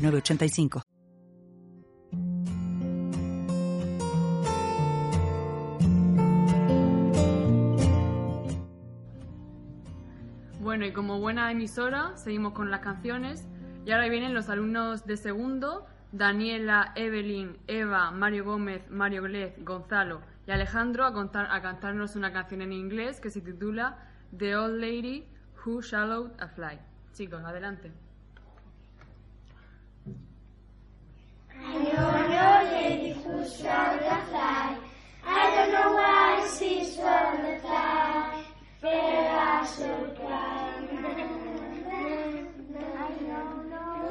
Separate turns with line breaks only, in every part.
906985.
Bueno, y como buena emisora, seguimos con las canciones. Y ahora vienen los alumnos de segundo, Daniela, Evelyn, Eva, Mario Gómez, Mario Glez, Gonzalo y Alejandro a, contar- a cantarnos una canción en inglés que se titula The Old Lady Who Shallowed a Fly. Chicos, adelante.
I fly. I don't know why she's from the fly. Where I should cry.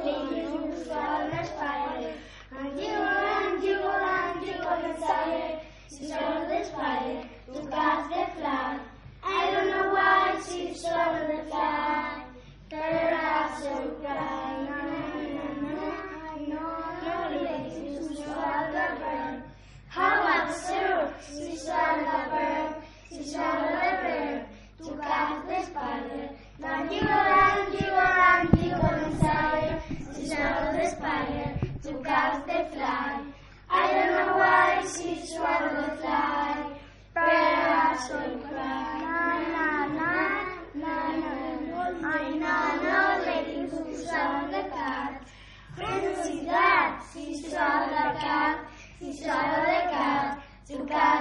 Leaving the star that's fire. And you and you and you on the side. She's from fire.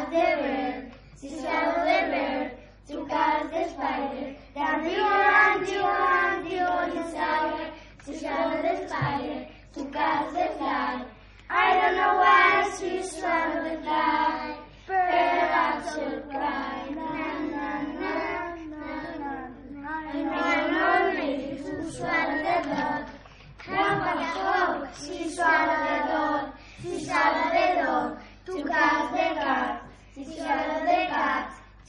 of the room. Sister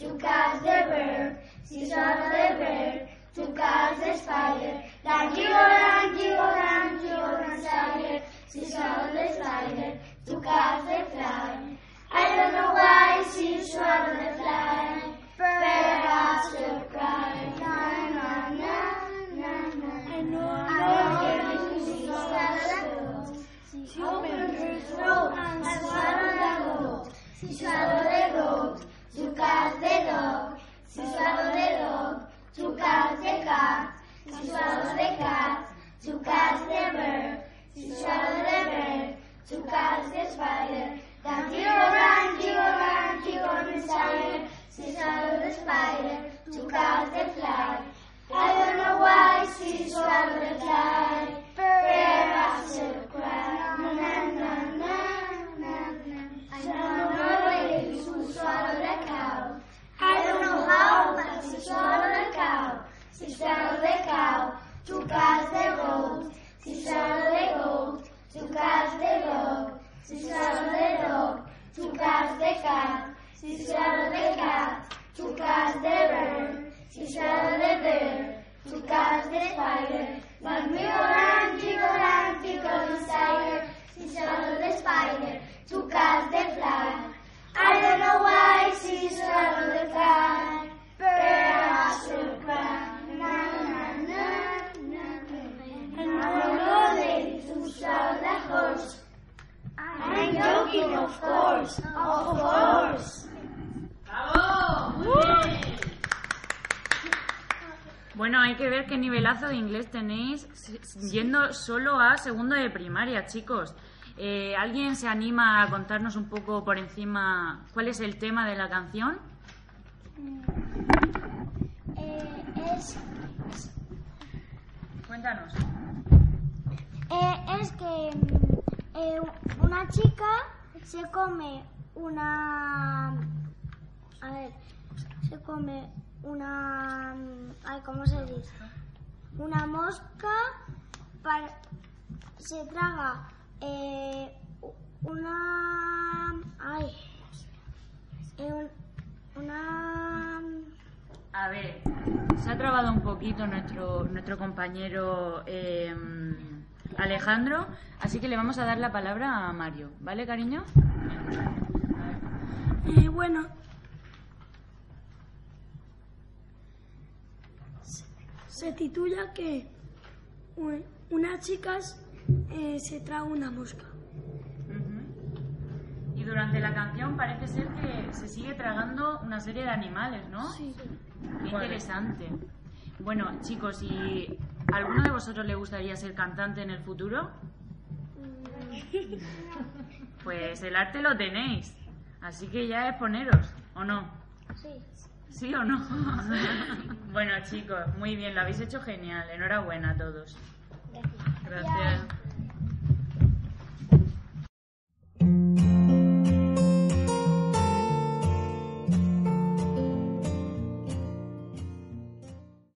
to catch the bird, she shot the bird to catch the spider. Sucas de dog, sucado de dog, sucas de cat, sucado de cat, sucas de bird, sucado de bird, sucas de spider. Down here around, here around, here on the side, sucado the spider, sucas the fly. I don't know why she swallowed the fly. to cast the vote, to shadow the gold, to cast the dog, to shadow the dog, to cast the cat, to shadow the cat, to cast the bird, to shadow the bird, to cast the spider, but me
Bueno, hay que ver qué nivelazo de inglés tenéis yendo solo a segundo de primaria, chicos. Eh, ¿Alguien se anima a contarnos un poco por encima cuál es el tema de la canción?
Eh, es,
Cuéntanos.
eh, es que eh, una chica se come una... A ver, se come una... mm, Ay, ¿Cómo se dice? Una mosca para... se traga eh, una... Ay. eh, un- una...
A ver, se ha trabado un poquito nuestro, nuestro compañero eh, Alejandro, así que le vamos a dar la palabra a Mario, ¿vale, cariño?
Eh, bueno, se, se titula que unas chicas eh, se traga una mosca.
Y durante la canción parece ser que se sigue tragando una serie de animales, ¿no?
Sí.
Qué interesante. Bueno, chicos, ¿y alguno de vosotros le gustaría ser cantante en el futuro? Pues el arte lo tenéis, así que ya es poneros, ¿o no?
Sí.
¿Sí o no? bueno, chicos, muy bien, lo habéis hecho genial. Enhorabuena a todos.
Gracias. Gracias.